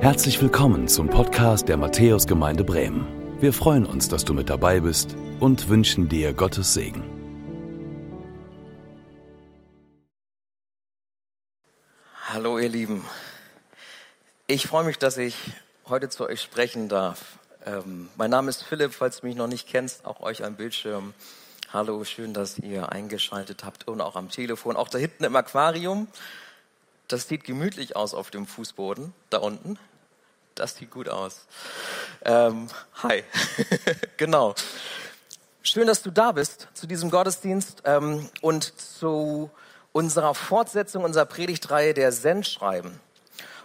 Herzlich willkommen zum Podcast der Matthäusgemeinde Bremen. Wir freuen uns, dass du mit dabei bist und wünschen dir Gottes Segen. Hallo ihr Lieben. Ich freue mich, dass ich heute zu euch sprechen darf. Ähm, mein Name ist Philipp, falls du mich noch nicht kennst, auch euch am Bildschirm. Hallo, schön, dass ihr eingeschaltet habt und auch am Telefon, auch da hinten im Aquarium. Das sieht gemütlich aus auf dem Fußboden, da unten. Das sieht gut aus. Ähm, hi, genau. Schön, dass du da bist zu diesem Gottesdienst ähm, und zu unserer Fortsetzung unserer Predigtreihe der Sendschreiben.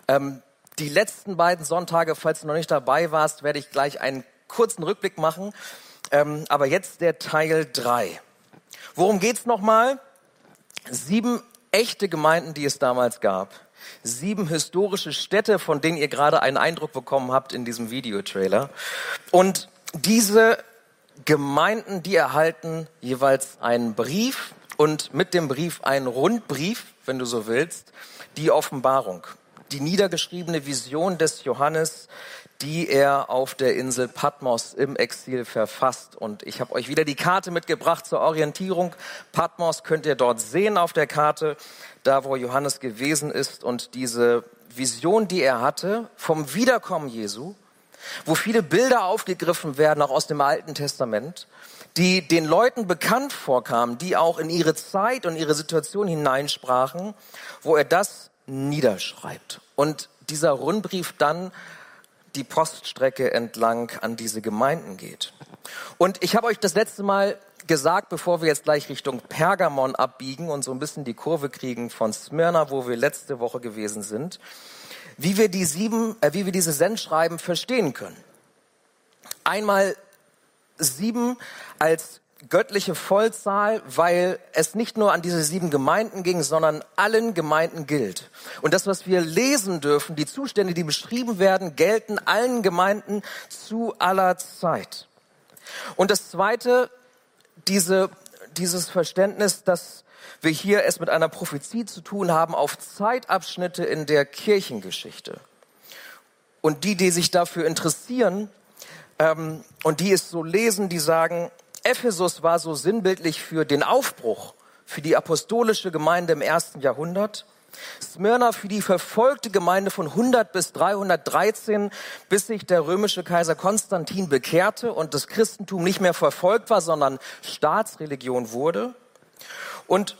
Ähm, die letzten beiden Sonntage, falls du noch nicht dabei warst, werde ich gleich einen kurzen Rückblick machen. Ähm, aber jetzt der Teil drei. Worum geht's nochmal? Sieben echte Gemeinden, die es damals gab. Sieben historische Städte, von denen ihr gerade einen Eindruck bekommen habt in diesem Videotrailer. Und diese Gemeinden, die erhalten jeweils einen Brief und mit dem Brief einen Rundbrief, wenn du so willst, die Offenbarung, die niedergeschriebene Vision des Johannes, die er auf der Insel Patmos im Exil verfasst. Und ich habe euch wieder die Karte mitgebracht zur Orientierung. Patmos könnt ihr dort sehen auf der Karte, da wo Johannes gewesen ist. Und diese Vision, die er hatte vom Wiederkommen Jesu, wo viele Bilder aufgegriffen werden, auch aus dem Alten Testament, die den Leuten bekannt vorkamen, die auch in ihre Zeit und ihre Situation hineinsprachen, wo er das niederschreibt. Und dieser Rundbrief dann die Poststrecke entlang an diese Gemeinden geht. Und ich habe euch das letzte Mal gesagt, bevor wir jetzt gleich Richtung Pergamon abbiegen und so ein bisschen die Kurve kriegen von Smyrna, wo wir letzte Woche gewesen sind, wie wir die sieben, äh, wie wir diese Sendschreiben verstehen können. Einmal sieben als göttliche Vollzahl, weil es nicht nur an diese sieben Gemeinden ging, sondern allen Gemeinden gilt. Und das, was wir lesen dürfen, die Zustände, die beschrieben werden, gelten allen Gemeinden zu aller Zeit. Und das Zweite, diese, dieses Verständnis, dass wir hier es mit einer Prophezie zu tun haben auf Zeitabschnitte in der Kirchengeschichte. Und die, die sich dafür interessieren ähm, und die es so lesen, die sagen, Ephesus war so sinnbildlich für den Aufbruch, für die apostolische Gemeinde im ersten Jahrhundert. Smyrna für die verfolgte Gemeinde von 100 bis 313, bis sich der römische Kaiser Konstantin bekehrte und das Christentum nicht mehr verfolgt war, sondern Staatsreligion wurde. Und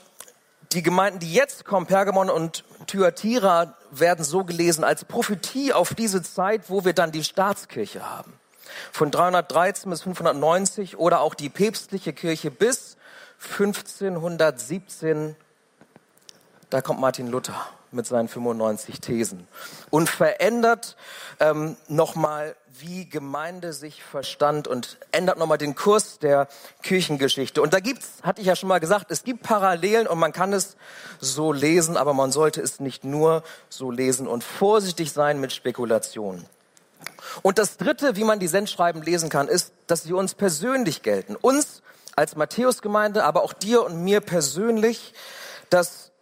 die Gemeinden, die jetzt kommen, Pergamon und Thyatira, werden so gelesen als Prophetie auf diese Zeit, wo wir dann die Staatskirche haben von 313 bis 590 oder auch die päpstliche Kirche bis 1517. Da kommt Martin Luther mit seinen 95 Thesen und verändert ähm, nochmal, wie Gemeinde sich verstand und ändert nochmal den Kurs der Kirchengeschichte. Und da gibt's, hatte ich ja schon mal gesagt, es gibt Parallelen und man kann es so lesen, aber man sollte es nicht nur so lesen und vorsichtig sein mit Spekulationen. Und das Dritte, wie man die Sendschreiben lesen kann, ist, dass sie uns persönlich gelten. Uns als Matthäusgemeinde, aber auch dir und mir persönlich, dass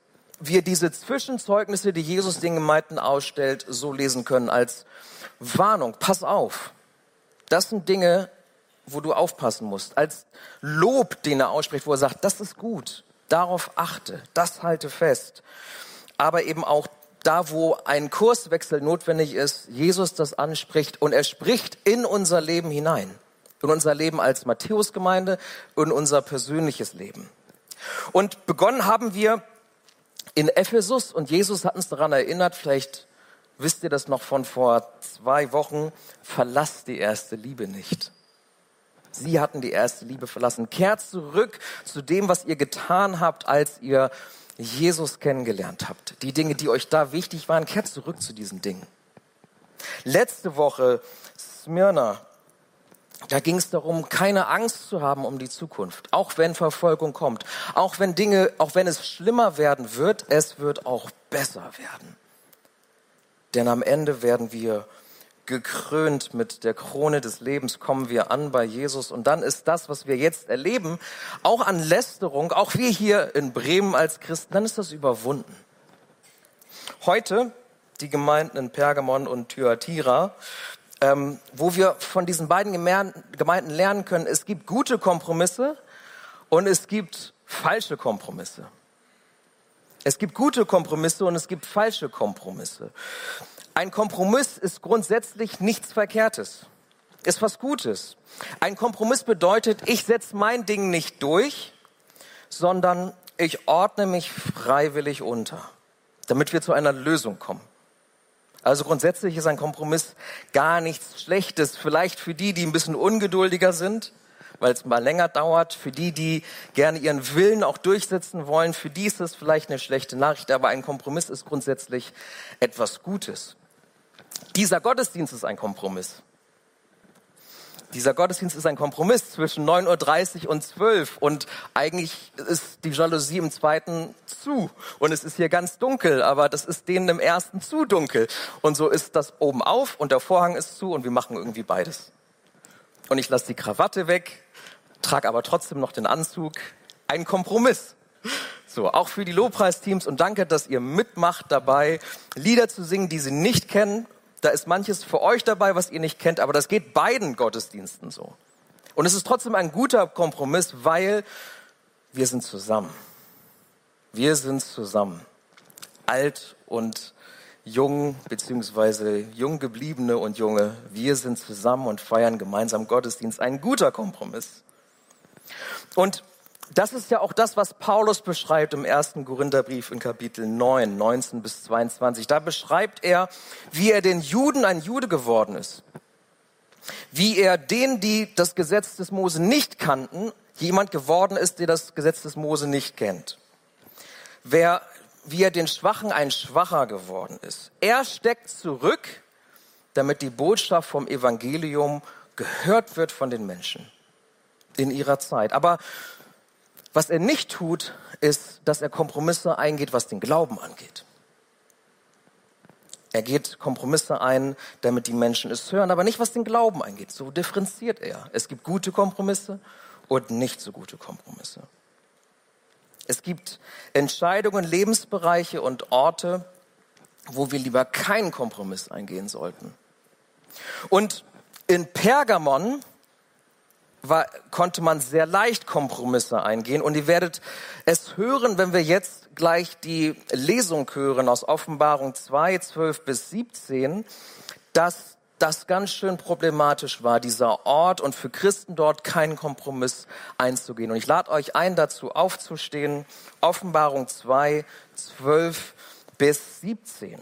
wir diese Zwischenzeugnisse, die Jesus den Gemeinden ausstellt, so lesen können als Warnung. Pass auf. Das sind Dinge, wo du aufpassen musst. Als Lob, den er ausspricht, wo er sagt, das ist gut. Darauf achte. Das halte fest. Aber eben auch da, wo ein Kurswechsel notwendig ist, Jesus das anspricht und er spricht in unser Leben hinein. In unser Leben als Matthäusgemeinde, in unser persönliches Leben. Und begonnen haben wir in Ephesus und Jesus hat uns daran erinnert, vielleicht wisst ihr das noch von vor zwei Wochen, verlasst die erste Liebe nicht. Sie hatten die erste Liebe verlassen. Kehrt zurück zu dem, was ihr getan habt, als ihr Jesus kennengelernt habt, die Dinge, die euch da wichtig waren, kehrt zurück zu diesen Dingen. Letzte Woche Smyrna, da ging es darum, keine Angst zu haben um die Zukunft, auch wenn Verfolgung kommt, auch wenn Dinge, auch wenn es schlimmer werden wird, es wird auch besser werden. Denn am Ende werden wir gekrönt mit der Krone des Lebens kommen wir an bei Jesus. Und dann ist das, was wir jetzt erleben, auch an Lästerung, auch wir hier in Bremen als Christen, dann ist das überwunden. Heute, die Gemeinden in Pergamon und Thyatira, ähm, wo wir von diesen beiden Gemeinden lernen können, es gibt gute Kompromisse und es gibt falsche Kompromisse. Es gibt gute Kompromisse und es gibt falsche Kompromisse. Ein Kompromiss ist grundsätzlich nichts Verkehrtes, ist was Gutes. Ein Kompromiss bedeutet, ich setze mein Ding nicht durch, sondern ich ordne mich freiwillig unter, damit wir zu einer Lösung kommen. Also grundsätzlich ist ein Kompromiss gar nichts Schlechtes. Vielleicht für die, die ein bisschen ungeduldiger sind, weil es mal länger dauert. Für die, die gerne ihren Willen auch durchsetzen wollen, für die ist es vielleicht eine schlechte Nachricht. Aber ein Kompromiss ist grundsätzlich etwas Gutes. Dieser Gottesdienst ist ein Kompromiss. Dieser Gottesdienst ist ein Kompromiss zwischen 9.30 Uhr und 12 und eigentlich ist die Jalousie im zweiten zu und es ist hier ganz dunkel, aber das ist denen im ersten zu dunkel. Und so ist das oben auf und der Vorhang ist zu und wir machen irgendwie beides. Und ich lasse die Krawatte weg, trage aber trotzdem noch den Anzug. Ein Kompromiss. So, auch für die Lobpreisteams und danke, dass ihr mitmacht dabei, Lieder zu singen, die sie nicht kennen da ist manches für euch dabei, was ihr nicht kennt, aber das geht beiden Gottesdiensten so. Und es ist trotzdem ein guter Kompromiss, weil wir sind zusammen. Wir sind zusammen. Alt und jung, beziehungsweise jung gebliebene und junge. Wir sind zusammen und feiern gemeinsam Gottesdienst. Ein guter Kompromiss. Und das ist ja auch das, was Paulus beschreibt im ersten Korintherbrief in Kapitel 9, 19 bis 22. Da beschreibt er, wie er den Juden ein Jude geworden ist. Wie er denen, die das Gesetz des Mose nicht kannten, jemand geworden ist, der das Gesetz des Mose nicht kennt. Wer, wie er den Schwachen ein Schwacher geworden ist. Er steckt zurück, damit die Botschaft vom Evangelium gehört wird von den Menschen in ihrer Zeit. Aber was er nicht tut, ist, dass er Kompromisse eingeht, was den Glauben angeht. Er geht Kompromisse ein, damit die Menschen es hören, aber nicht was den Glauben angeht. So differenziert er. Es gibt gute Kompromisse und nicht so gute Kompromisse. Es gibt Entscheidungen, Lebensbereiche und Orte, wo wir lieber keinen Kompromiss eingehen sollten. Und in Pergamon war, konnte man sehr leicht Kompromisse eingehen. Und ihr werdet es hören, wenn wir jetzt gleich die Lesung hören aus Offenbarung 2, 12 bis 17, dass das ganz schön problematisch war, dieser Ort und für Christen dort keinen Kompromiss einzugehen. Und ich lade euch ein, dazu aufzustehen. Offenbarung 2, 12 bis 17.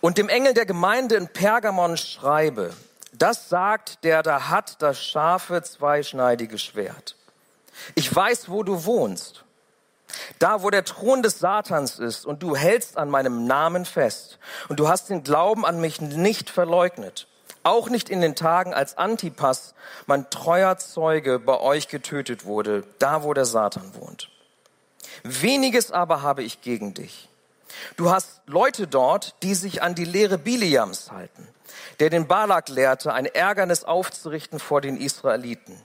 Und dem Engel der Gemeinde in Pergamon schreibe, das sagt, der da hat das scharfe, zweischneidige Schwert. Ich weiß, wo du wohnst. Da, wo der Thron des Satans ist und du hältst an meinem Namen fest und du hast den Glauben an mich nicht verleugnet. Auch nicht in den Tagen, als Antipas, mein treuer Zeuge, bei euch getötet wurde, da, wo der Satan wohnt. Weniges aber habe ich gegen dich. Du hast Leute dort, die sich an die Lehre Biliams halten der den Balak lehrte, ein Ärgernis aufzurichten vor den Israeliten,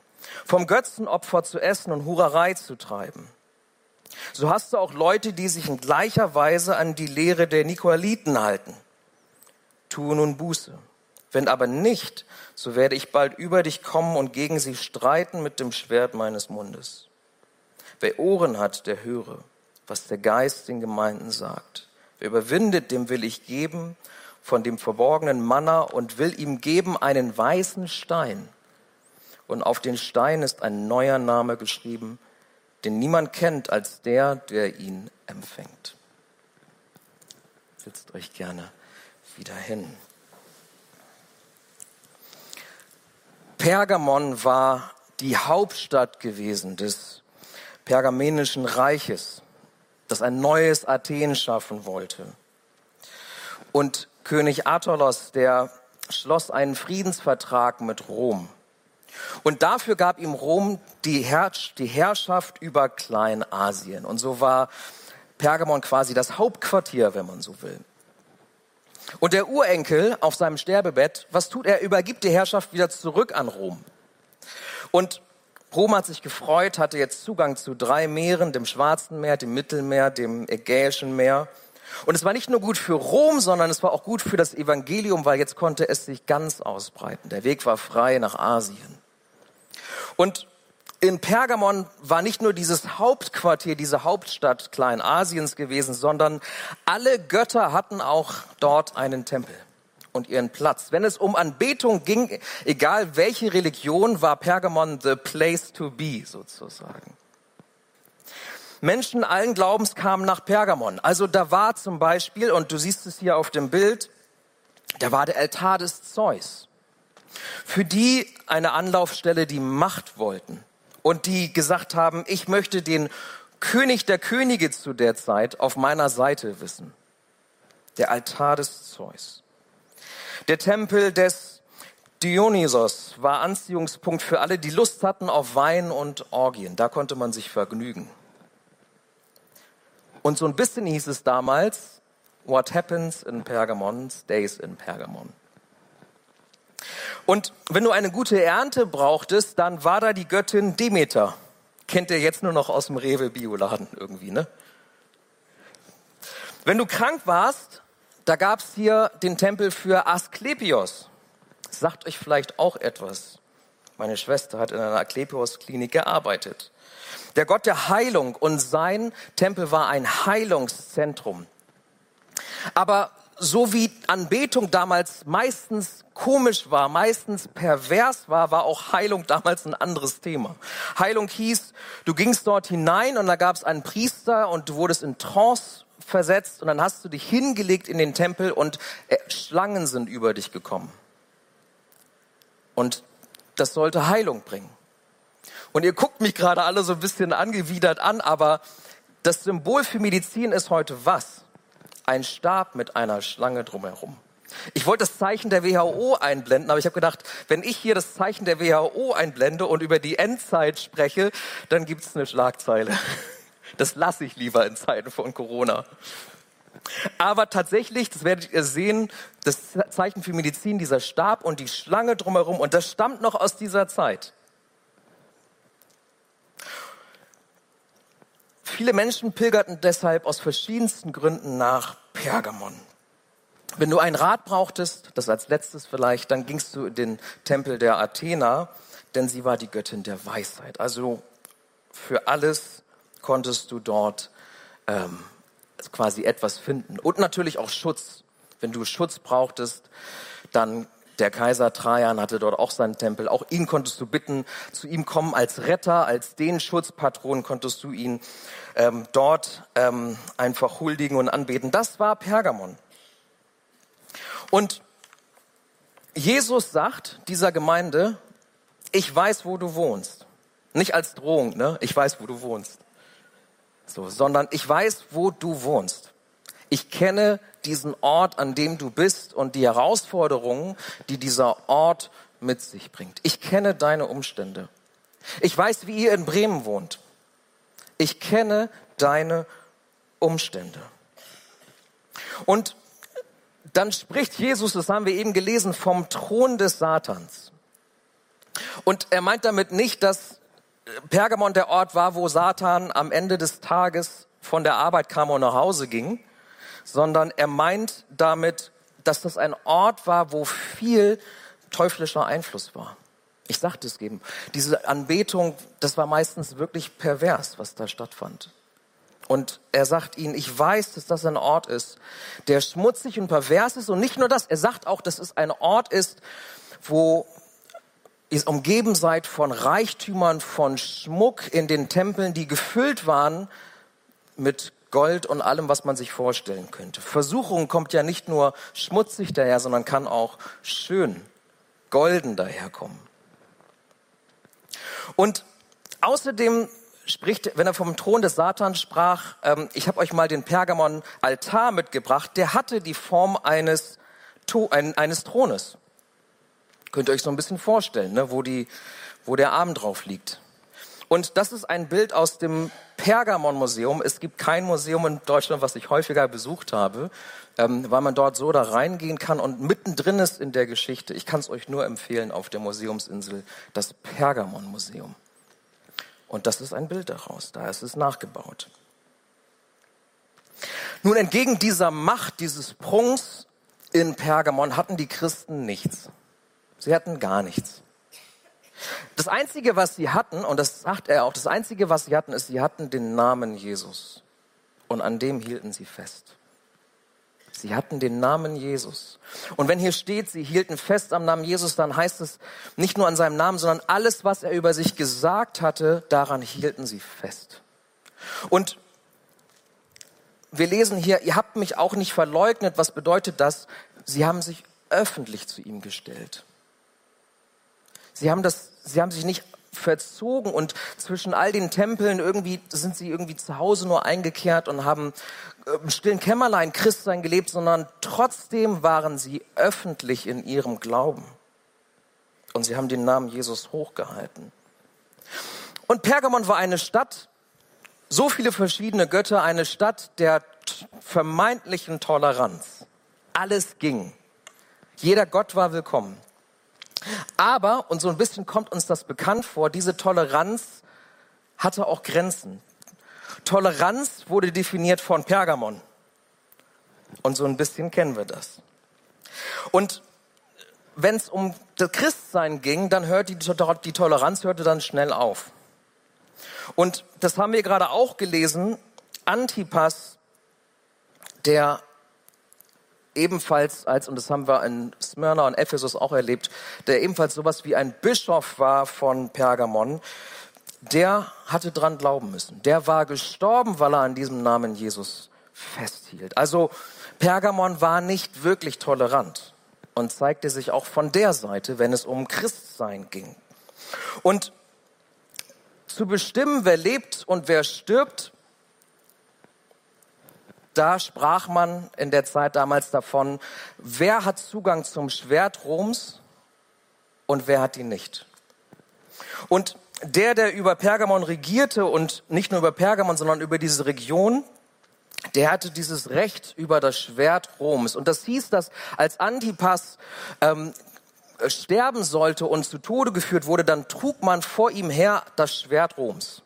vom Götzenopfer zu essen und Hurerei zu treiben. So hast du auch Leute, die sich in gleicher Weise an die Lehre der Nikolaiten halten. Tue nun Buße. Wenn aber nicht, so werde ich bald über dich kommen und gegen sie streiten mit dem Schwert meines Mundes. Wer Ohren hat, der höre, was der Geist den Gemeinden sagt. Wer überwindet, dem will ich geben von dem verborgenen Manna und will ihm geben einen weißen Stein. Und auf den Stein ist ein neuer Name geschrieben, den niemand kennt als der, der ihn empfängt. Sitzt euch gerne wieder hin. Pergamon war die Hauptstadt gewesen des pergamenischen Reiches, das ein neues Athen schaffen wollte. Und König Attalos, der schloss einen Friedensvertrag mit Rom. Und dafür gab ihm Rom die, Herrsch die Herrschaft über Kleinasien. Und so war Pergamon quasi das Hauptquartier, wenn man so will. Und der Urenkel auf seinem Sterbebett, was tut er? Übergibt die Herrschaft wieder zurück an Rom. Und Rom hat sich gefreut, hatte jetzt Zugang zu drei Meeren, dem Schwarzen Meer, dem Mittelmeer, dem Ägäischen Meer. Und es war nicht nur gut für Rom, sondern es war auch gut für das Evangelium, weil jetzt konnte es sich ganz ausbreiten. Der Weg war frei nach Asien. Und in Pergamon war nicht nur dieses Hauptquartier, diese Hauptstadt Kleinasiens gewesen, sondern alle Götter hatten auch dort einen Tempel und ihren Platz. Wenn es um Anbetung ging, egal welche Religion, war Pergamon the place to be sozusagen. Menschen allen Glaubens kamen nach Pergamon. Also da war zum Beispiel, und du siehst es hier auf dem Bild, da war der Altar des Zeus. Für die eine Anlaufstelle, die Macht wollten und die gesagt haben, ich möchte den König der Könige zu der Zeit auf meiner Seite wissen. Der Altar des Zeus. Der Tempel des Dionysos war Anziehungspunkt für alle, die Lust hatten auf Wein und Orgien. Da konnte man sich vergnügen. Und so ein bisschen hieß es damals, What happens in Pergamon stays in Pergamon. Und wenn du eine gute Ernte brauchtest, dann war da die Göttin Demeter. Kennt ihr jetzt nur noch aus dem Rewe Bioladen irgendwie, ne? Wenn du krank warst, da gab's hier den Tempel für Asklepios. Sagt euch vielleicht auch etwas. Meine Schwester hat in einer Asklepios-Klinik gearbeitet der Gott der Heilung und sein Tempel war ein Heilungszentrum. Aber so wie Anbetung damals meistens komisch war, meistens pervers war, war auch Heilung damals ein anderes Thema. Heilung hieß, du gingst dort hinein und da gab es einen Priester und du wurdest in Trance versetzt und dann hast du dich hingelegt in den Tempel und äh, Schlangen sind über dich gekommen. Und das sollte Heilung bringen. Und ihr guckt mich gerade alle so ein bisschen angewidert an, aber das Symbol für Medizin ist heute was? Ein Stab mit einer Schlange drumherum. Ich wollte das Zeichen der WHO einblenden, aber ich habe gedacht, wenn ich hier das Zeichen der WHO einblende und über die Endzeit spreche, dann gibt es eine Schlagzeile. Das lasse ich lieber in Zeiten von Corona. Aber tatsächlich, das werdet ihr sehen, das Zeichen für Medizin, dieser Stab und die Schlange drumherum, und das stammt noch aus dieser Zeit. Viele Menschen pilgerten deshalb aus verschiedensten Gründen nach Pergamon. Wenn du einen Rat brauchtest, das als letztes vielleicht, dann gingst du in den Tempel der Athena, denn sie war die Göttin der Weisheit. Also für alles konntest du dort ähm, quasi etwas finden. Und natürlich auch Schutz. Wenn du Schutz brauchtest, dann der Kaiser Trajan hatte dort auch seinen Tempel. Auch ihn konntest du bitten, zu ihm kommen als Retter, als den Schutzpatron konntest du ihn ähm, dort ähm, einfach huldigen und anbeten. Das war Pergamon. Und Jesus sagt dieser Gemeinde, ich weiß, wo du wohnst. Nicht als Drohung, ne? Ich weiß, wo du wohnst. So, sondern ich weiß, wo du wohnst. Ich kenne diesen Ort, an dem du bist und die Herausforderungen, die dieser Ort mit sich bringt. Ich kenne deine Umstände. Ich weiß, wie ihr in Bremen wohnt. Ich kenne deine Umstände. Und dann spricht Jesus, das haben wir eben gelesen, vom Thron des Satans. Und er meint damit nicht, dass Pergamon der Ort war, wo Satan am Ende des Tages von der Arbeit kam und nach Hause ging, sondern er meint damit, dass das ein Ort war, wo viel teuflischer Einfluss war. Ich sagte es eben, diese Anbetung, das war meistens wirklich pervers, was da stattfand. Und er sagt ihnen, ich weiß, dass das ein Ort ist, der schmutzig und pervers ist. Und nicht nur das, er sagt auch, dass es ein Ort ist, wo ihr umgeben seid von Reichtümern, von Schmuck in den Tempeln, die gefüllt waren mit Gold und allem, was man sich vorstellen könnte. Versuchung kommt ja nicht nur schmutzig daher, sondern kann auch schön, golden daherkommen. Und außerdem spricht, wenn er vom Thron des Satans sprach, ähm, ich habe euch mal den Pergamon-Altar mitgebracht, der hatte die Form eines, ein, eines Thrones. Könnt ihr euch so ein bisschen vorstellen, ne, wo, die, wo der Arm drauf liegt. Und das ist ein Bild aus dem Pergamon-Museum. Es gibt kein Museum in Deutschland, was ich häufiger besucht habe, ähm, weil man dort so da reingehen kann und mittendrin ist in der Geschichte. Ich kann es euch nur empfehlen auf der Museumsinsel, das Pergamon-Museum. Und das ist ein Bild daraus, da ist es nachgebaut. Nun, entgegen dieser Macht, dieses Sprungs in Pergamon hatten die Christen nichts. Sie hatten gar nichts. Das Einzige, was sie hatten, und das sagt er auch, das Einzige, was sie hatten, ist, sie hatten den Namen Jesus. Und an dem hielten sie fest. Sie hatten den Namen Jesus. Und wenn hier steht, sie hielten fest am Namen Jesus, dann heißt es nicht nur an seinem Namen, sondern alles, was er über sich gesagt hatte, daran hielten sie fest. Und wir lesen hier, ihr habt mich auch nicht verleugnet. Was bedeutet das? Sie haben sich öffentlich zu ihm gestellt. Sie haben das, sie haben sich nicht verzogen und zwischen all den Tempeln irgendwie sind sie irgendwie zu Hause nur eingekehrt und haben im stillen Kämmerlein Christsein gelebt, sondern trotzdem waren sie öffentlich in ihrem Glauben. Und sie haben den Namen Jesus hochgehalten. Und Pergamon war eine Stadt, so viele verschiedene Götter, eine Stadt der vermeintlichen Toleranz. Alles ging. Jeder Gott war willkommen. Aber, und so ein bisschen kommt uns das bekannt vor, diese Toleranz hatte auch Grenzen. Toleranz wurde definiert von Pergamon. Und so ein bisschen kennen wir das. Und wenn es um das Christsein ging, dann hörte die, die Toleranz hörte dann schnell auf. Und das haben wir gerade auch gelesen. Antipas, der ebenfalls als, und das haben wir in Smyrna und Ephesus auch erlebt, der ebenfalls sowas wie ein Bischof war von Pergamon, der hatte dran glauben müssen. Der war gestorben, weil er an diesem Namen Jesus festhielt. Also Pergamon war nicht wirklich tolerant und zeigte sich auch von der Seite, wenn es um Christsein ging. Und zu bestimmen, wer lebt und wer stirbt, da sprach man in der Zeit damals davon, wer hat Zugang zum Schwert Roms und wer hat ihn nicht. Und der, der über Pergamon regierte und nicht nur über Pergamon, sondern über diese Region, der hatte dieses Recht über das Schwert Roms. Und das hieß, dass als Antipas ähm, sterben sollte und zu Tode geführt wurde, dann trug man vor ihm her das Schwert Roms.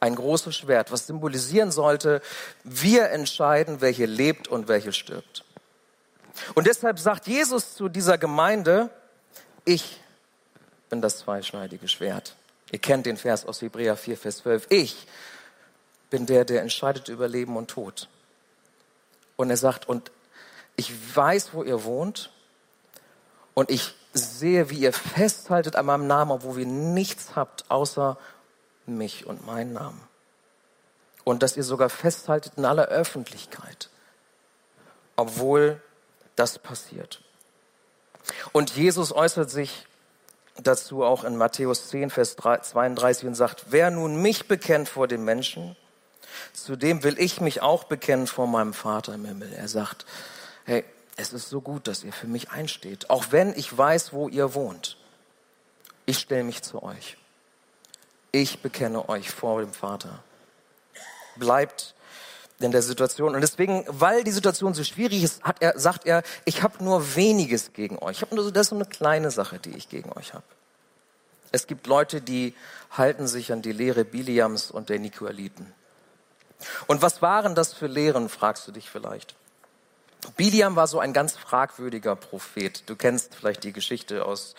Ein großes Schwert, was symbolisieren sollte, wir entscheiden, hier lebt und hier stirbt. Und deshalb sagt Jesus zu dieser Gemeinde, ich bin das zweischneidige Schwert. Ihr kennt den Vers aus Hebräer 4, Vers 12. Ich bin der, der entscheidet über Leben und Tod. Und er sagt, und ich weiß, wo ihr wohnt und ich sehe, wie ihr festhaltet an meinem Namen, obwohl ihr nichts habt außer mich und meinen Namen. Und dass ihr sogar festhaltet in aller Öffentlichkeit, obwohl das passiert. Und Jesus äußert sich dazu auch in Matthäus 10, Vers 32 und sagt, wer nun mich bekennt vor den Menschen, zu dem will ich mich auch bekennen vor meinem Vater im Himmel. Er sagt, hey, es ist so gut, dass ihr für mich einsteht, auch wenn ich weiß, wo ihr wohnt. Ich stelle mich zu euch. Ich bekenne euch vor dem Vater. Bleibt in der Situation. Und deswegen, weil die Situation so schwierig ist, hat er, sagt er, ich habe nur weniges gegen euch. Ich habe nur so, das ist so eine kleine Sache, die ich gegen euch habe. Es gibt Leute, die halten sich an die Lehre Biliams und der Nikoaliten. Und was waren das für Lehren, fragst du dich vielleicht. Biliam war so ein ganz fragwürdiger Prophet. Du kennst vielleicht die Geschichte aus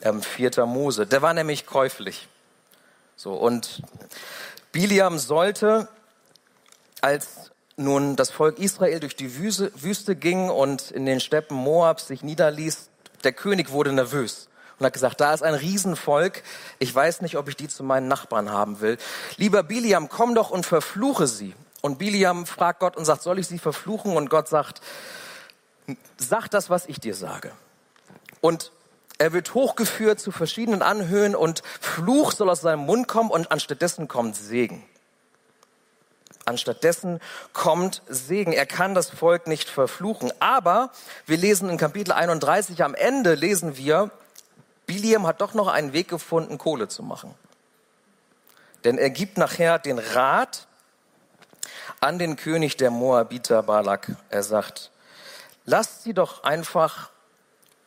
ähm, 4. Mose. Der war nämlich käuflich. So, und Biliam sollte als nun das Volk Israel durch die Wüste, Wüste ging und in den Steppen Moabs sich niederließ, der König wurde nervös und hat gesagt, da ist ein Riesenvolk, ich weiß nicht, ob ich die zu meinen Nachbarn haben will. Lieber Biliam, komm doch und verfluche sie. Und Biliam fragt Gott und sagt, soll ich sie verfluchen? Und Gott sagt, sag das, was ich dir sage. Und er wird hochgeführt zu verschiedenen Anhöhen und Fluch soll aus seinem Mund kommen und anstattdessen kommt Segen. Anstattdessen kommt Segen. Er kann das Volk nicht verfluchen. Aber wir lesen in Kapitel 31 am Ende lesen wir, Biliam hat doch noch einen Weg gefunden, Kohle zu machen. Denn er gibt nachher den Rat an den König der Moabiter Balak. Er sagt, lasst sie doch einfach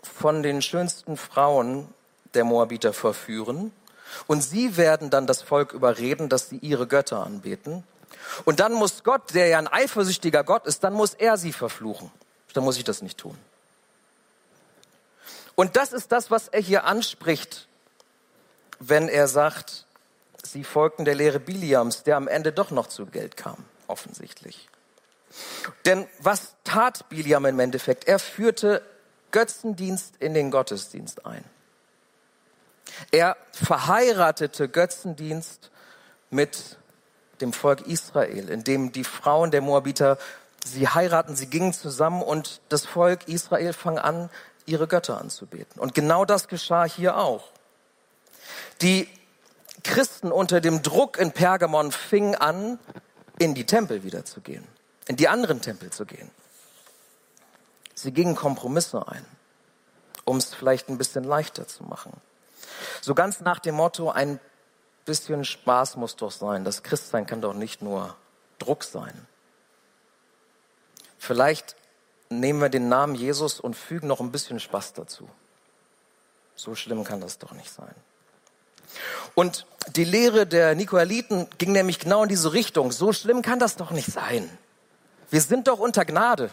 von den schönsten Frauen der Moabiter verführen und sie werden dann das Volk überreden, dass sie ihre Götter anbeten Und dann muss Gott, der ja ein eifersüchtiger Gott ist, dann muss er sie verfluchen. Dann muss ich das nicht tun. Und das ist das, was er hier anspricht, wenn er sagt, sie folgten der Lehre Biliams, der am Ende doch noch zu Geld kam, offensichtlich. Denn was tat Biliam im Endeffekt? Er führte Götzendienst in den Gottesdienst ein. Er verheiratete Götzendienst mit dem Volk Israel, indem die Frauen der Moabiter sie heiraten, sie gingen zusammen und das Volk Israel fang an, ihre Götter anzubeten. Und genau das geschah hier auch. Die Christen unter dem Druck in Pergamon fingen an, in die Tempel wieder zu gehen, in die anderen Tempel zu gehen. Sie gingen Kompromisse ein, um es vielleicht ein bisschen leichter zu machen. So ganz nach dem Motto, ein bisschen Spaß muss doch sein. Das Christsein kann doch nicht nur Druck sein. Vielleicht nehmen wir den Namen Jesus und fügen noch ein bisschen Spaß dazu. So schlimm kann das doch nicht sein. Und die Lehre der Nikolaiten ging nämlich genau in diese Richtung. So schlimm kann das doch nicht sein. Wir sind doch unter Gnade.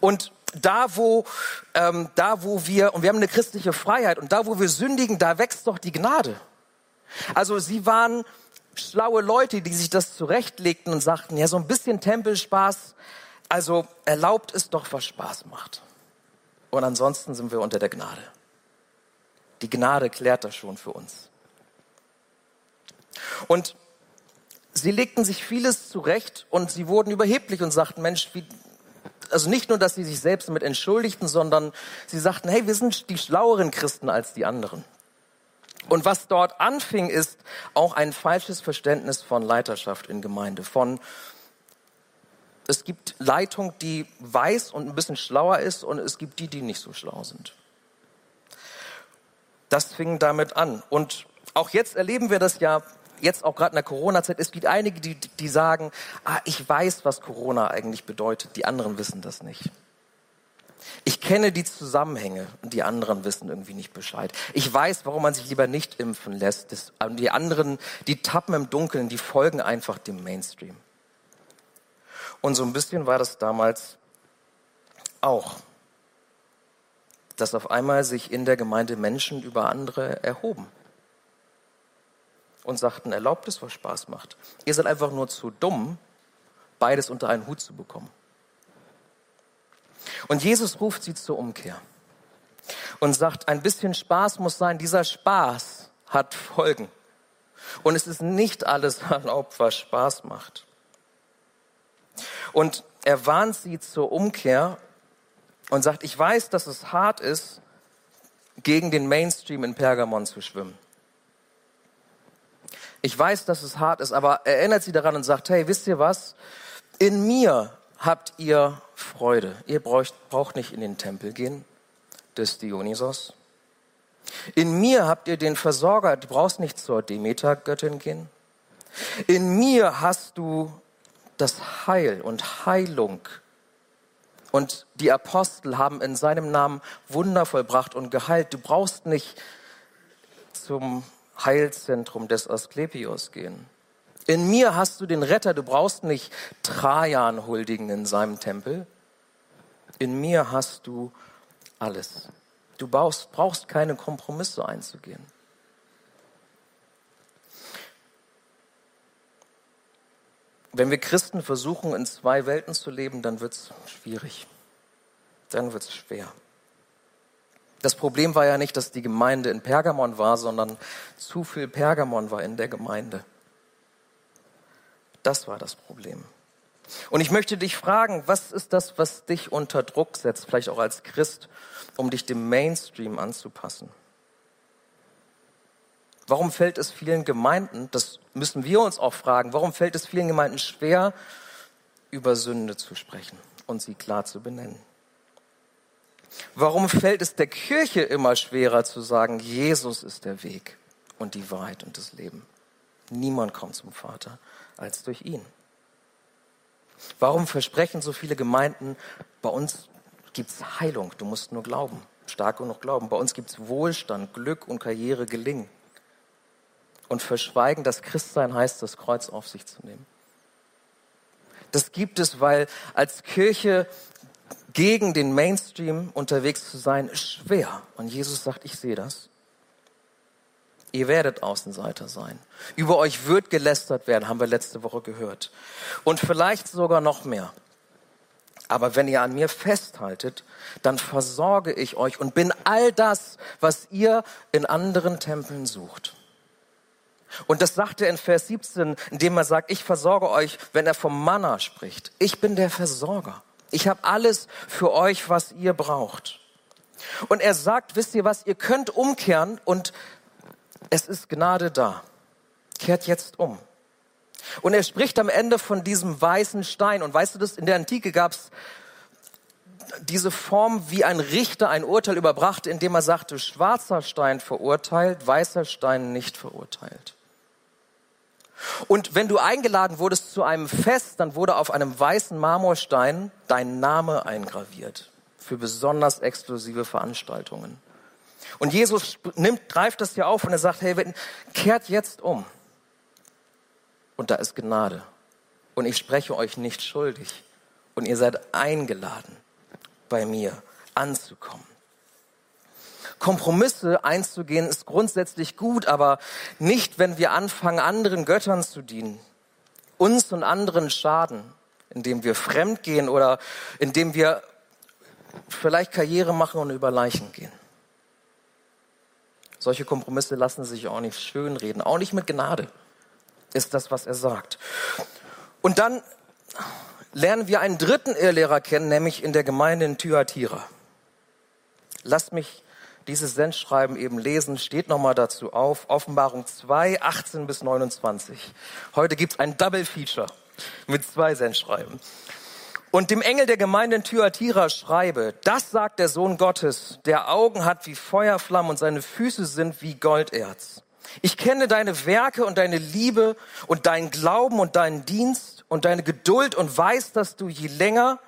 Und da wo, ähm, da wo wir, und wir haben eine christliche Freiheit, und da wo wir sündigen, da wächst doch die Gnade. Also sie waren schlaue Leute, die sich das zurechtlegten und sagten, ja, so ein bisschen Tempelspaß, also erlaubt es doch, was Spaß macht. Und ansonsten sind wir unter der Gnade. Die Gnade klärt das schon für uns. Und sie legten sich vieles zurecht und sie wurden überheblich und sagten, Mensch, wie, also nicht nur, dass sie sich selbst damit entschuldigten, sondern sie sagten, hey, wir sind die schlaueren Christen als die anderen. Und was dort anfing, ist auch ein falsches Verständnis von Leiterschaft in Gemeinde. Von es gibt Leitung, die weiß und ein bisschen schlauer ist, und es gibt die, die nicht so schlau sind. Das fing damit an. Und auch jetzt erleben wir das ja jetzt auch gerade in der Corona-Zeit, es gibt einige, die, die sagen, ah, ich weiß, was Corona eigentlich bedeutet, die anderen wissen das nicht. Ich kenne die Zusammenhänge und die anderen wissen irgendwie nicht Bescheid. Ich weiß, warum man sich lieber nicht impfen lässt. Das, die anderen, die tappen im Dunkeln, die folgen einfach dem Mainstream. Und so ein bisschen war das damals auch, dass auf einmal sich in der Gemeinde Menschen über andere erhoben und sagten, erlaubt es, was Spaß macht. Ihr seid einfach nur zu dumm, beides unter einen Hut zu bekommen. Und Jesus ruft sie zur Umkehr und sagt, ein bisschen Spaß muss sein. Dieser Spaß hat Folgen. Und es ist nicht alles erlaubt, was Spaß macht. Und er warnt sie zur Umkehr und sagt, ich weiß, dass es hart ist, gegen den Mainstream in Pergamon zu schwimmen. Ich weiß, dass es hart ist, aber erinnert sie daran und sagt, hey, wisst ihr was? In mir habt ihr Freude. Ihr braucht, braucht nicht in den Tempel gehen des Dionysos. In mir habt ihr den Versorger. Du brauchst nicht zur Demeter-Göttin gehen. In mir hast du das Heil und Heilung. Und die Apostel haben in seinem Namen Wunder vollbracht und geheilt. Du brauchst nicht zum Heilzentrum des Asklepios gehen. In mir hast du den Retter, du brauchst nicht Trajan huldigen in seinem Tempel. In mir hast du alles. Du brauchst, brauchst keine Kompromisse einzugehen. Wenn wir Christen versuchen, in zwei Welten zu leben, dann wird es schwierig. Dann wird es schwer. Das Problem war ja nicht, dass die Gemeinde in Pergamon war, sondern zu viel Pergamon war in der Gemeinde. Das war das Problem. Und ich möchte dich fragen, was ist das, was dich unter Druck setzt, vielleicht auch als Christ, um dich dem Mainstream anzupassen? Warum fällt es vielen Gemeinden, das müssen wir uns auch fragen, warum fällt es vielen Gemeinden schwer, über Sünde zu sprechen und sie klar zu benennen? Warum fällt es der Kirche immer schwerer zu sagen, Jesus ist der Weg und die Wahrheit und das Leben? Niemand kommt zum Vater als durch ihn. Warum versprechen so viele Gemeinden, bei uns gibt's Heilung, du musst nur glauben, stark genug glauben. Bei uns gibt's Wohlstand, Glück und Karriere gelingen. Und verschweigen, dass Christsein heißt, das Kreuz auf sich zu nehmen. Das gibt es, weil als Kirche gegen den Mainstream unterwegs zu sein, ist schwer. Und Jesus sagt, ich sehe das. Ihr werdet Außenseiter sein. Über euch wird gelästert werden, haben wir letzte Woche gehört. Und vielleicht sogar noch mehr. Aber wenn ihr an mir festhaltet, dann versorge ich euch und bin all das, was ihr in anderen Tempeln sucht. Und das sagt er in Vers 17, indem er sagt, ich versorge euch, wenn er vom Manna spricht. Ich bin der Versorger. Ich habe alles für euch, was ihr braucht. Und er sagt, wisst ihr was, ihr könnt umkehren und es ist Gnade da. Kehrt jetzt um. Und er spricht am Ende von diesem weißen Stein. Und weißt du das, in der Antike gab es diese Form, wie ein Richter ein Urteil überbrachte, indem er sagte, schwarzer Stein verurteilt, weißer Stein nicht verurteilt. Und wenn du eingeladen wurdest zu einem Fest, dann wurde auf einem weißen Marmorstein dein Name eingraviert für besonders exklusive Veranstaltungen. Und Jesus nimmt, greift das hier auf und er sagt, hey, kehrt jetzt um. Und da ist Gnade. Und ich spreche euch nicht schuldig. Und ihr seid eingeladen, bei mir anzukommen. Kompromisse einzugehen ist grundsätzlich gut, aber nicht, wenn wir anfangen, anderen Göttern zu dienen, uns und anderen schaden, indem wir fremd gehen oder indem wir vielleicht Karriere machen und über Leichen gehen. Solche Kompromisse lassen sich auch nicht schönreden, auch nicht mit Gnade, ist das, was er sagt. Und dann lernen wir einen dritten Irrlehrer kennen, nämlich in der Gemeinde in Thyatira. Lasst mich dieses Sendschreiben eben lesen, steht nochmal dazu auf. Offenbarung 2, 18 bis 29. Heute gibt's ein Double Feature mit zwei Sendschreiben. Und dem Engel der Gemeinde in Thyatira schreibe, das sagt der Sohn Gottes, der Augen hat wie Feuerflammen und seine Füße sind wie Golderz. Ich kenne deine Werke und deine Liebe und deinen Glauben und deinen Dienst und deine Geduld und weiß, dass du je länger,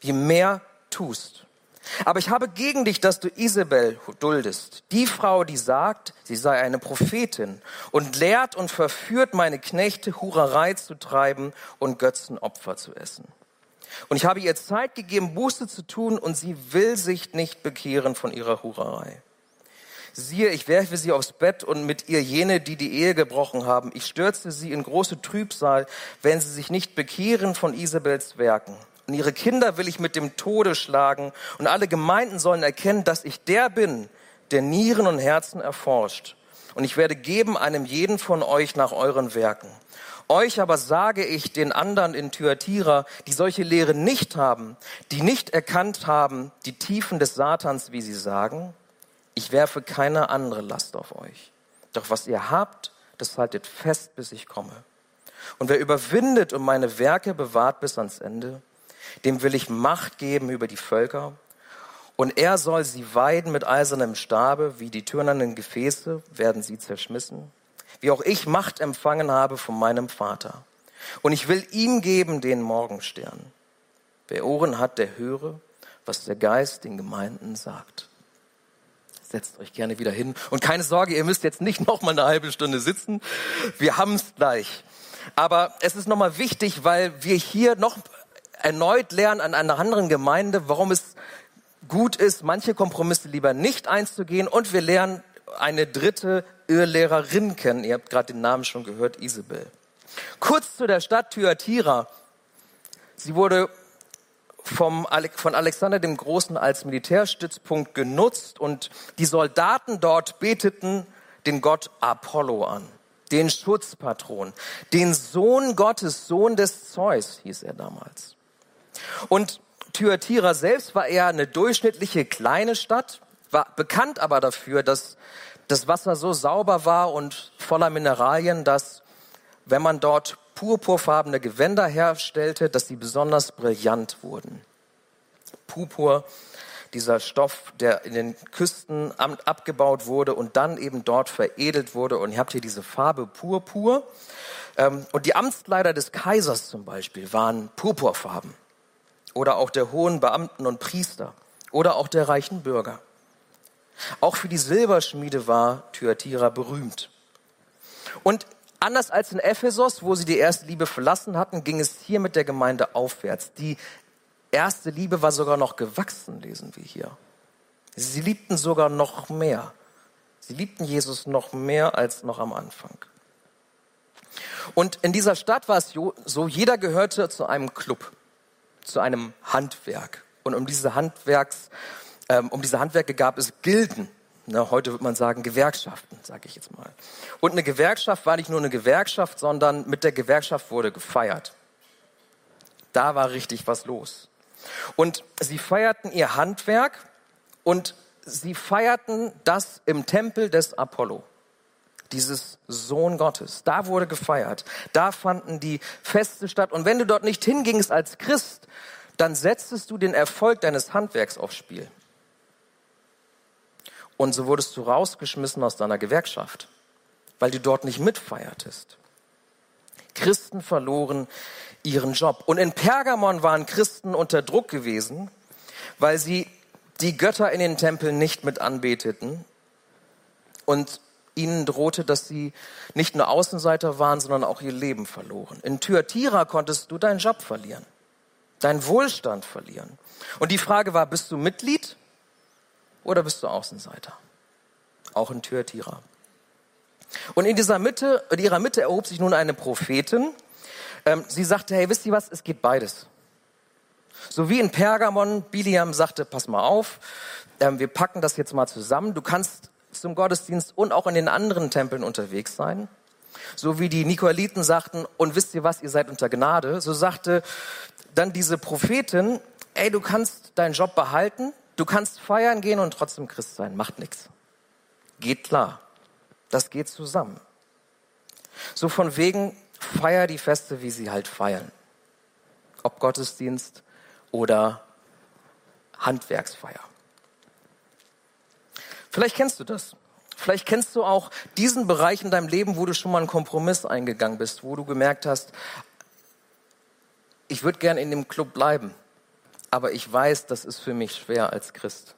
je mehr tust. Aber ich habe gegen dich, dass du Isabel duldest, die Frau, die sagt, sie sei eine Prophetin und lehrt und verführt meine Knechte, Hurerei zu treiben und Götzenopfer zu essen. Und ich habe ihr Zeit gegeben, Buße zu tun, und sie will sich nicht bekehren von ihrer Hurerei. Siehe, ich werfe sie aufs Bett und mit ihr jene, die die Ehe gebrochen haben. Ich stürze sie in große Trübsal, wenn sie sich nicht bekehren von Isabels Werken. Und ihre Kinder will ich mit dem Tode schlagen. Und alle Gemeinden sollen erkennen, dass ich der bin, der Nieren und Herzen erforscht. Und ich werde geben einem jeden von euch nach euren Werken. Euch aber sage ich den anderen in Thyatira, die solche Lehre nicht haben, die nicht erkannt haben, die Tiefen des Satans, wie sie sagen, ich werfe keine andere Last auf euch. Doch was ihr habt, das haltet fest, bis ich komme. Und wer überwindet und meine Werke bewahrt bis ans Ende, dem will ich Macht geben über die Völker. Und er soll sie weiden mit eisernem Stabe, wie die türnernen Gefäße werden sie zerschmissen wie auch ich Macht empfangen habe von meinem Vater. Und ich will ihm geben den Morgenstern. Wer Ohren hat, der höre, was der Geist den Gemeinden sagt. Setzt euch gerne wieder hin. Und keine Sorge, ihr müsst jetzt nicht noch mal eine halbe Stunde sitzen. Wir haben es gleich. Aber es ist nochmal wichtig, weil wir hier noch erneut lernen an einer anderen Gemeinde, warum es gut ist, manche Kompromisse lieber nicht einzugehen. Und wir lernen eine dritte Irrlehrerin kennen. Ihr habt gerade den Namen schon gehört, Isabel. Kurz zu der Stadt Thyatira. Sie wurde vom, von Alexander dem Großen als Militärstützpunkt genutzt und die Soldaten dort beteten den Gott Apollo an, den Schutzpatron, den Sohn Gottes, Sohn des Zeus hieß er damals. Und Thyatira selbst war eher eine durchschnittliche kleine Stadt, war bekannt aber dafür, dass das Wasser so sauber war und voller Mineralien, dass wenn man dort purpurfarbene Gewänder herstellte, dass sie besonders brillant wurden. Purpur, dieser Stoff, der in den Küsten abgebaut wurde und dann eben dort veredelt wurde. Und ihr habt hier diese Farbe Purpur. Ähm, und die Amtskleider des Kaisers zum Beispiel waren Purpurfarben. Oder auch der hohen Beamten und Priester. Oder auch der reichen Bürger. Auch für die Silberschmiede war Thyatira berühmt. Und anders als in Ephesus, wo sie die erste Liebe verlassen hatten, ging es hier mit der Gemeinde aufwärts. Die erste Liebe war sogar noch gewachsen, lesen wir hier. Sie liebten sogar noch mehr. Sie liebten Jesus noch mehr als noch am Anfang. Und in dieser Stadt war es so, jeder gehörte zu einem Club, zu einem Handwerk. Und um diese Handwerks, ähm, um diese Handwerke gab es Gilden. Ne, heute würde man sagen Gewerkschaften, sage ich jetzt mal. Und eine Gewerkschaft war nicht nur eine Gewerkschaft, sondern mit der Gewerkschaft wurde gefeiert. Da war richtig was los. Und sie feierten ihr Handwerk und sie feierten das im Tempel des Apollo, dieses Sohn Gottes. Da wurde gefeiert. Da fanden die Feste statt. Und wenn du dort nicht hingingst als Christ, dann setztest du den Erfolg deines Handwerks aufs Spiel. Und so wurdest du rausgeschmissen aus deiner Gewerkschaft, weil du dort nicht mitfeiertest. Christen verloren ihren Job. Und in Pergamon waren Christen unter Druck gewesen, weil sie die Götter in den Tempeln nicht mit anbeteten und ihnen drohte, dass sie nicht nur Außenseiter waren, sondern auch ihr Leben verloren. In Thyatira konntest du deinen Job verlieren, deinen Wohlstand verlieren. Und die Frage war, bist du Mitglied oder bist du Außenseiter? Auch in Thyatira. Und in dieser Mitte, in ihrer Mitte erhob sich nun eine Prophetin. Ähm, sie sagte, hey, wisst ihr was? Es geht beides. So wie in Pergamon, Biliam sagte, pass mal auf, ähm, wir packen das jetzt mal zusammen. Du kannst zum Gottesdienst und auch in den anderen Tempeln unterwegs sein. So wie die Nikolaiten sagten, und wisst ihr was, ihr seid unter Gnade. So sagte dann diese Prophetin, ey, du kannst deinen Job behalten, Du kannst feiern gehen und trotzdem Christ sein. Macht nichts. Geht klar. Das geht zusammen. So von wegen, feier die Feste, wie sie halt feiern. Ob Gottesdienst oder Handwerksfeier. Vielleicht kennst du das. Vielleicht kennst du auch diesen Bereich in deinem Leben, wo du schon mal einen Kompromiss eingegangen bist, wo du gemerkt hast, ich würde gern in dem Club bleiben, aber ich weiß, das ist für mich schwer als Christ.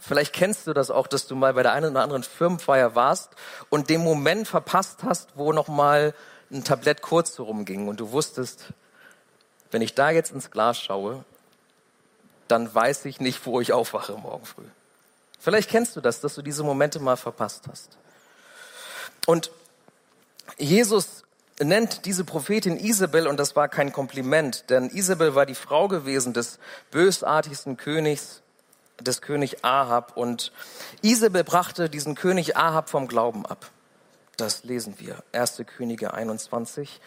Vielleicht kennst du das auch, dass du mal bei der einen oder anderen Firmenfeier warst und den Moment verpasst hast, wo noch mal ein Tablett kurz rumging und du wusstest, wenn ich da jetzt ins Glas schaue, dann weiß ich nicht, wo ich aufwache morgen früh. Vielleicht kennst du das, dass du diese Momente mal verpasst hast. Und Jesus nennt diese Prophetin Isabel, und das war kein Kompliment, denn Isabel war die Frau gewesen des bösartigsten Königs, des König Ahab. Und Isabel brachte diesen König Ahab vom Glauben ab. Das lesen wir. 1. Könige 21.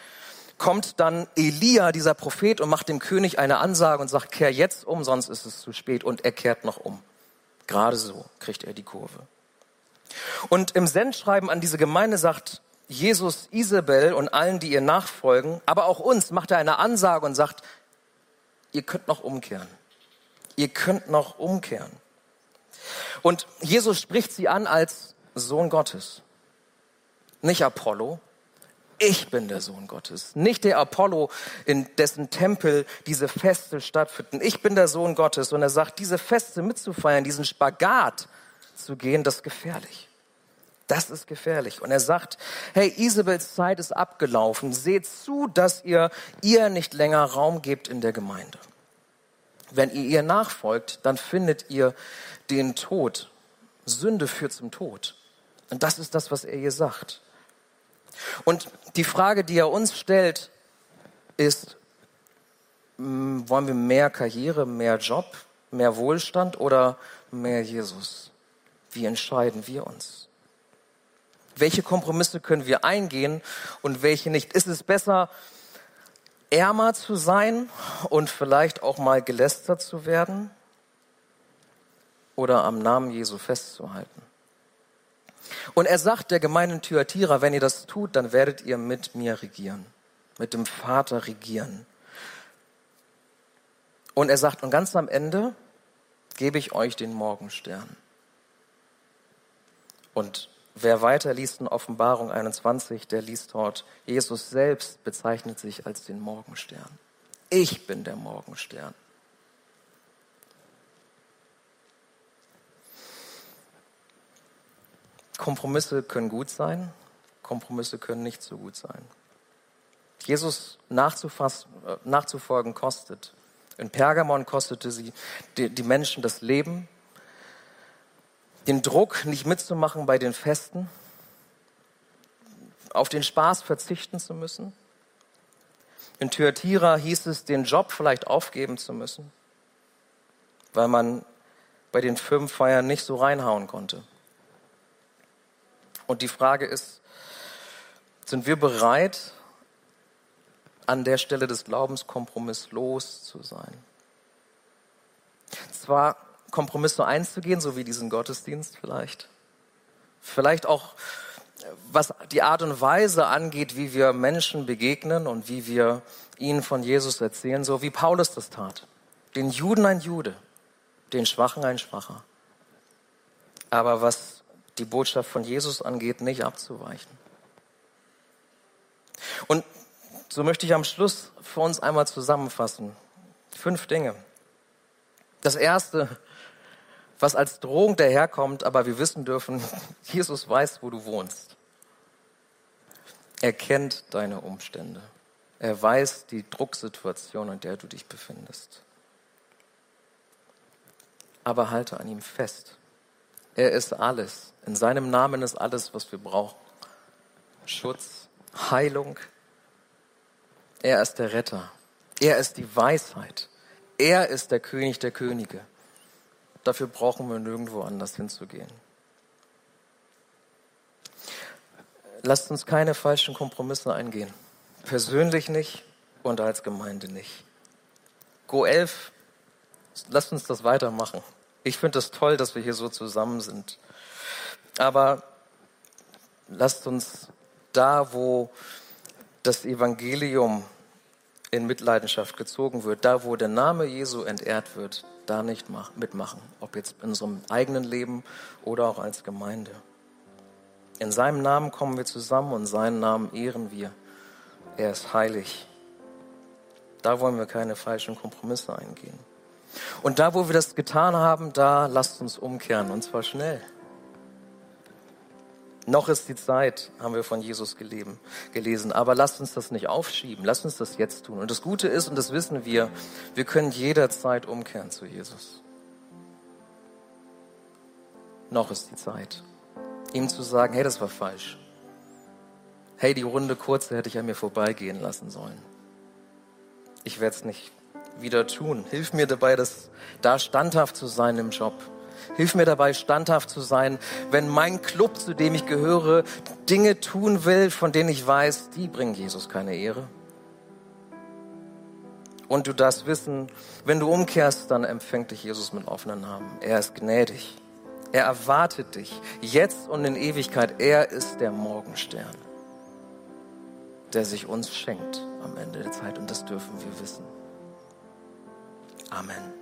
Kommt dann Elia, dieser Prophet, und macht dem König eine Ansage und sagt, kehr jetzt um, sonst ist es zu spät. Und er kehrt noch um. Gerade so kriegt er die Kurve. Und im Sendschreiben an diese Gemeinde sagt Jesus Isabel und allen, die ihr nachfolgen, aber auch uns macht er eine Ansage und sagt, ihr könnt noch umkehren. Ihr könnt noch umkehren. Und Jesus spricht sie an als Sohn Gottes. Nicht Apollo. Ich bin der Sohn Gottes. Nicht der Apollo, in dessen Tempel diese Feste stattfinden. Ich bin der Sohn Gottes. Und er sagt, diese Feste mitzufeiern, diesen Spagat zu gehen, das ist gefährlich. Das ist gefährlich. Und er sagt, hey, Isabels Zeit ist abgelaufen. Seht zu, dass ihr ihr nicht länger Raum gebt in der Gemeinde. Wenn ihr ihr nachfolgt, dann findet ihr den Tod. Sünde führt zum Tod. Und das ist das, was er ihr sagt. Und die Frage, die er uns stellt, ist, hm, wollen wir mehr Karriere, mehr Job, mehr Wohlstand oder mehr Jesus? Wie entscheiden wir uns? Welche Kompromisse können wir eingehen und welche nicht? Ist es besser, ärmer zu sein und vielleicht auch mal gelästert zu werden oder am Namen Jesu festzuhalten? Und er sagt der gemeinen Thyatira, wenn ihr das tut, dann werdet ihr mit mir regieren, mit dem Vater regieren. Und er sagt, und ganz am Ende gebe ich euch den Morgenstern. Und Wer weiter liest in Offenbarung 21, der liest dort, Jesus selbst bezeichnet sich als den Morgenstern. Ich bin der Morgenstern. Kompromisse können gut sein, Kompromisse können nicht so gut sein. Jesus äh, nachzufolgen kostet. In Pergamon kostete sie die, die Menschen das Leben, den Druck, nicht mitzumachen bei den Festen, auf den Spaß verzichten zu müssen. In Thyatira hieß es, den Job vielleicht aufgeben zu müssen, weil man bei den Firmenfeiern nicht so reinhauen konnte. Und die Frage ist, sind wir bereit, an der Stelle des Glaubens kompromisslos zu sein? Zwar Kompromisse einzugehen, so wie diesen Gottesdienst vielleicht. Vielleicht auch, was die Art und Weise angeht, wie wir Menschen begegnen und wie wir ihnen von Jesus erzählen, so wie Paulus das tat. Den Juden ein Jude, den Schwachen ein Schwacher. Aber was die Botschaft von Jesus angeht, nicht abzuweichen. Und so möchte ich am Schluss für uns einmal zusammenfassen. Fünf Dinge. Das erste, was als Drohung daherkommt, aber wir wissen dürfen, Jesus weiß, wo du wohnst. Er kennt deine Umstände. Er weiß die Drucksituation, in der du dich befindest. Aber halte an ihm fest. Er ist alles. In seinem Namen ist alles, was wir brauchen. Schutz, Heilung. Er ist der Retter. Er ist die Weisheit. Er ist der König der Könige. Dafür brauchen wir nirgendwo anders hinzugehen. Lasst uns keine falschen Kompromisse eingehen. Persönlich nicht und als Gemeinde nicht. Go 11, lasst uns das weitermachen. Ich finde es toll, dass wir hier so zusammen sind. Aber lasst uns da, wo das Evangelium in Mitleidenschaft gezogen wird, da, wo der Name Jesu entehrt wird, da nicht mitmachen, ob jetzt in unserem eigenen Leben oder auch als Gemeinde. In seinem Namen kommen wir zusammen und seinen Namen ehren wir. Er ist heilig. Da wollen wir keine falschen Kompromisse eingehen. Und da, wo wir das getan haben, da lasst uns umkehren und zwar schnell. Noch ist die Zeit, haben wir von Jesus geleben, gelesen. Aber lasst uns das nicht aufschieben. Lasst uns das jetzt tun. Und das Gute ist, und das wissen wir, wir können jederzeit umkehren zu Jesus. Noch ist die Zeit, ihm zu sagen, hey, das war falsch. Hey, die Runde kurze hätte ich an mir vorbeigehen lassen sollen. Ich werde es nicht wieder tun. Hilf mir dabei, das, da standhaft zu sein im Job Hilf mir dabei, standhaft zu sein, wenn mein Club, zu dem ich gehöre, Dinge tun will, von denen ich weiß, die bringen Jesus keine Ehre. Und du darfst wissen, wenn du umkehrst, dann empfängt dich Jesus mit offenen Armen. Er ist gnädig. Er erwartet dich jetzt und in Ewigkeit. Er ist der Morgenstern, der sich uns schenkt am Ende der Zeit. Und das dürfen wir wissen. Amen.